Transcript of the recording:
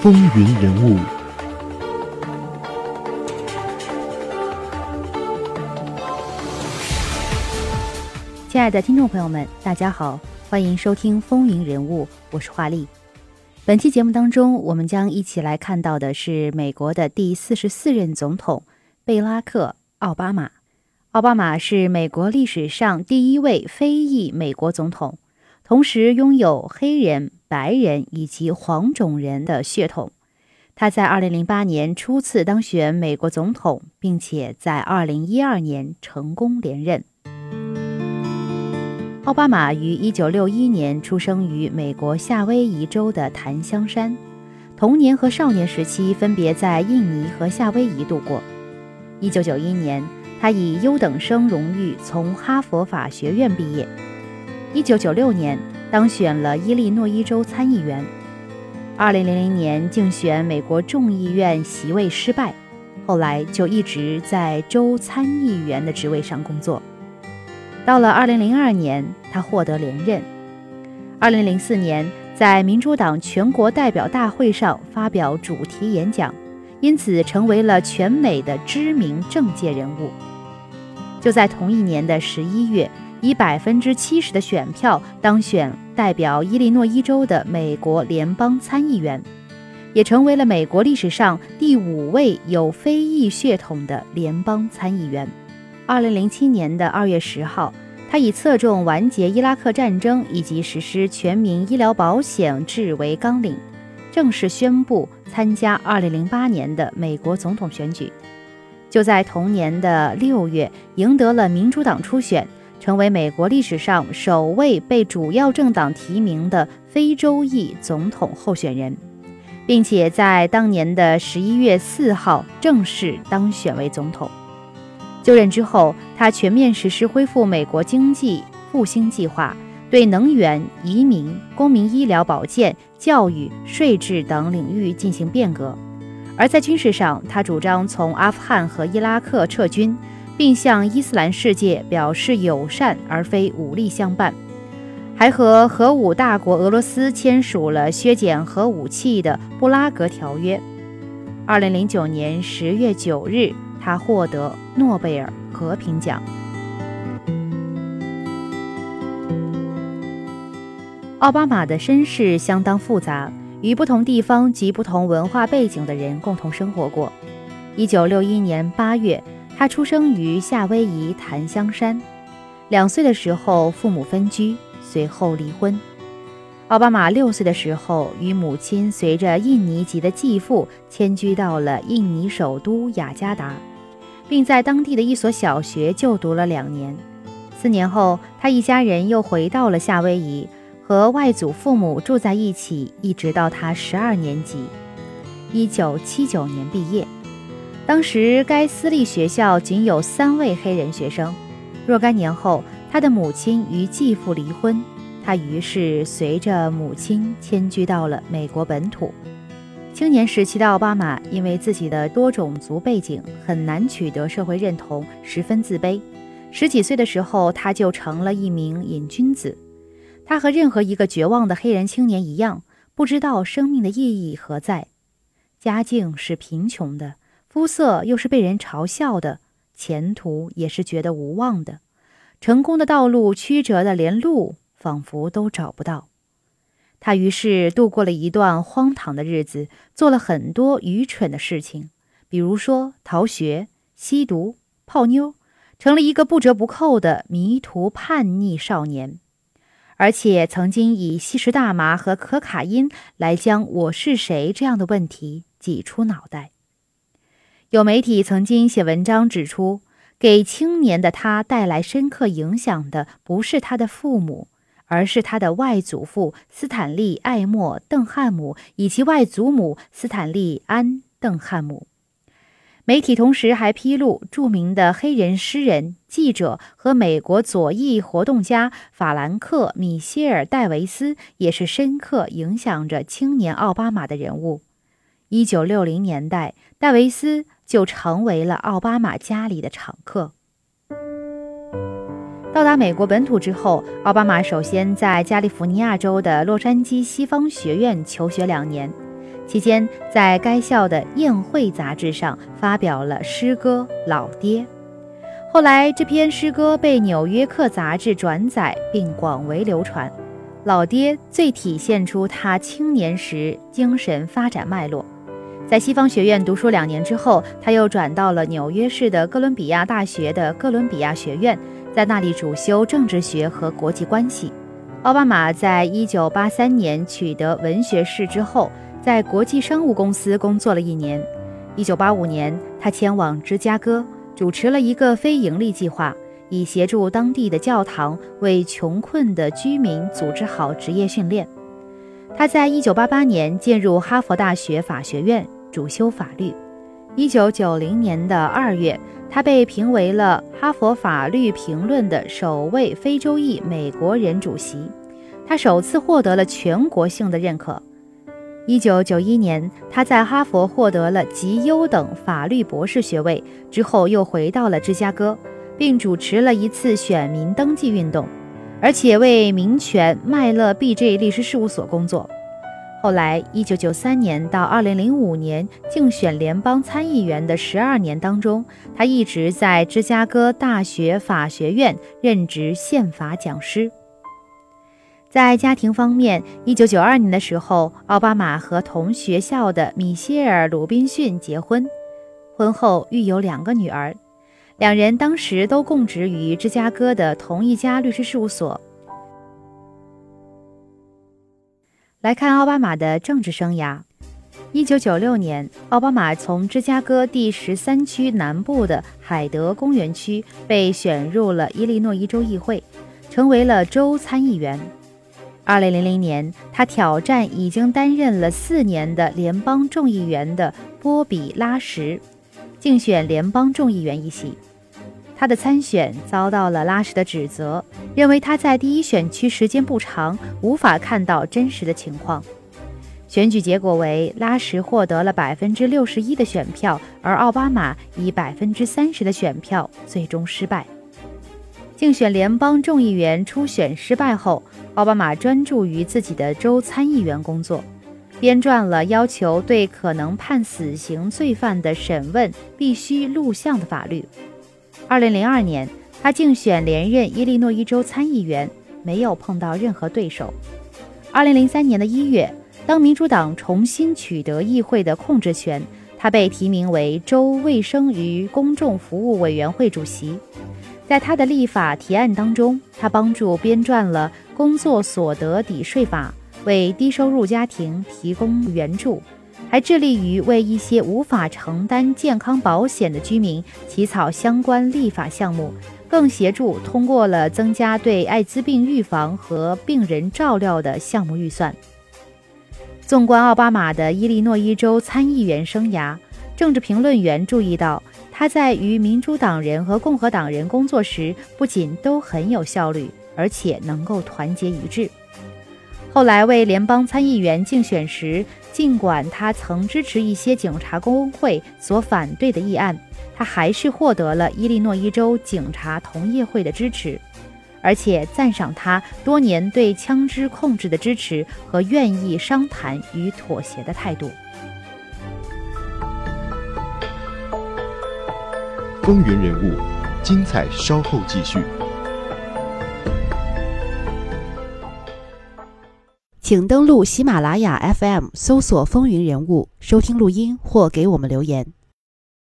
风云人物。亲爱的听众朋友们，大家好，欢迎收听《风云人物》，我是华丽。本期节目当中，我们将一起来看到的是美国的第四十四任总统贝拉克·奥巴马。奥巴马是美国历史上第一位非裔美国总统，同时拥有黑人、白人以及黄种人的血统。他在2008年初次当选美国总统，并且在2012年成功连任。奥巴马于1961年出生于美国夏威夷州的檀香山，童年和少年时期分别在印尼和夏威夷度过。1991年，他以优等生荣誉从哈佛法学院毕业。1996年，当选了伊利诺伊州参议员。2000年竞选美国众议院席位失败，后来就一直在州参议员的职位上工作。到了2002年，他获得连任。2004年，在民主党全国代表大会上发表主题演讲，因此成为了全美的知名政界人物。就在同一年的11月，以百分之七十的选票当选代表伊利诺伊州的美国联邦参议员，也成为了美国历史上第五位有非裔血统的联邦参议员。二零零七年的二月十号，他以侧重完结伊拉克战争以及实施全民医疗保险制为纲领，正式宣布参加二零零八年的美国总统选举。就在同年的六月，赢得了民主党初选，成为美国历史上首位被主要政党提名的非洲裔总统候选人，并且在当年的十一月四号正式当选为总统。就任之后，他全面实施恢复美国经济复兴计划，对能源、移民、公民医疗保健、教育、税制等领域进行变革。而在军事上，他主张从阿富汗和伊拉克撤军，并向伊斯兰世界表示友善而非武力相伴，还和核武大国俄罗斯签署了削减核武器的布拉格条约。二零零九年十月九日。他获得诺贝尔和平奖。奥巴马的身世相当复杂，与不同地方及不同文化背景的人共同生活过。一九六一年八月，他出生于夏威夷檀香山。两岁的时候，父母分居，随后离婚。奥巴马六岁的时候，与母亲随着印尼籍的继父迁居到了印尼首都雅加达。并在当地的一所小学就读了两年。四年后，他一家人又回到了夏威夷，和外祖父母住在一起，一直到他十二年级。一九七九年毕业。当时该私立学校仅有三位黑人学生。若干年后，他的母亲与继父离婚，他于是随着母亲迁居到了美国本土。青年时期的奥巴马因为自己的多种族背景很难取得社会认同，十分自卑。十几岁的时候，他就成了一名瘾君子。他和任何一个绝望的黑人青年一样，不知道生命的意义何在。家境是贫穷的，肤色又是被人嘲笑的，前途也是觉得无望的。成功的道路曲折的，连路仿佛都找不到。他于是度过了一段荒唐的日子，做了很多愚蠢的事情，比如说逃学、吸毒、泡妞，成了一个不折不扣的迷途叛逆少年，而且曾经以吸食大麻和可卡因来将“我是谁”这样的问题挤出脑袋。有媒体曾经写文章指出，给青年的他带来深刻影响的不是他的父母。而是他的外祖父斯坦利·艾默·邓汉姆以及外祖母斯坦利·安·邓汉姆。媒体同时还披露，著名的黑人诗人、记者和美国左翼活动家法兰克·米歇尔·戴维斯也是深刻影响着青年奥巴马的人物。一九六零年代，戴维斯就成为了奥巴马家里的常客。到达美国本土之后，奥巴马首先在加利福尼亚州的洛杉矶西方学院求学两年，期间在该校的宴会杂志上发表了诗歌《老爹》。后来这篇诗歌被《纽约客》杂志转载并广为流传。老爹最体现出他青年时精神发展脉络。在西方学院读书两年之后，他又转到了纽约市的哥伦比亚大学的哥伦比亚学院，在那里主修政治学和国际关系。奥巴马在一九八三年取得文学士之后，在国际商务公司工作了一年。一九八五年，他前往芝加哥，主持了一个非营利计划，以协助当地的教堂为穷困的居民组织好职业训练。他在一九八八年进入哈佛大学法学院。主修法律。一九九零年的二月，他被评为了哈佛法律评论的首位非洲裔美国人主席，他首次获得了全国性的认可。一九九一年，他在哈佛获得了极优等法律博士学位之后，又回到了芝加哥，并主持了一次选民登记运动，而且为民权麦勒 B.J. 律师事务所工作。后来，一九九三年到二零零五年竞选联邦参议员的十二年当中，他一直在芝加哥大学法学院任职宪法讲师。在家庭方面，一九九二年的时候，奥巴马和同学校的米歇尔·鲁宾逊结婚，婚后育有两个女儿，两人当时都供职于芝加哥的同一家律师事务所。来看奥巴马的政治生涯。一九九六年，奥巴马从芝加哥第十三区南部的海德公园区被选入了伊利诺伊州议会，成为了州参议员。二零零零年，他挑战已经担任了四年的联邦众议员的波比拉什，竞选联邦众议员一席。他的参选遭到了拉什的指责，认为他在第一选区时间不长，无法看到真实的情况。选举结果为拉什获得了百分之六十一的选票，而奥巴马以百分之三十的选票最终失败。竞选联邦众议员初选失败后，奥巴马专注于自己的州参议员工作，编撰了要求对可能判死刑罪犯的审问必须录像的法律。二零零二年，他竞选连任伊利诺伊州参议员，没有碰到任何对手。二零零三年的一月，当民主党重新取得议会的控制权，他被提名为州卫生与公众服务委员会主席。在他的立法提案当中，他帮助编撰了工作所得抵税法，为低收入家庭提供援助。还致力于为一些无法承担健康保险的居民起草相关立法项目，更协助通过了增加对艾滋病预防和病人照料的项目预算。纵观奥巴马的伊利诺伊州参议员生涯，政治评论员注意到，他在与民主党人和共和党人工作时，不仅都很有效率，而且能够团结一致。后来为联邦参议员竞选时，尽管他曾支持一些警察工会所反对的议案，他还是获得了伊利诺伊州警察同业会的支持，而且赞赏他多年对枪支控制的支持和愿意商谈与妥协的态度。风云人物，精彩稍后继续。请登录喜马拉雅 FM，搜索“风云人物”，收听录音或给我们留言。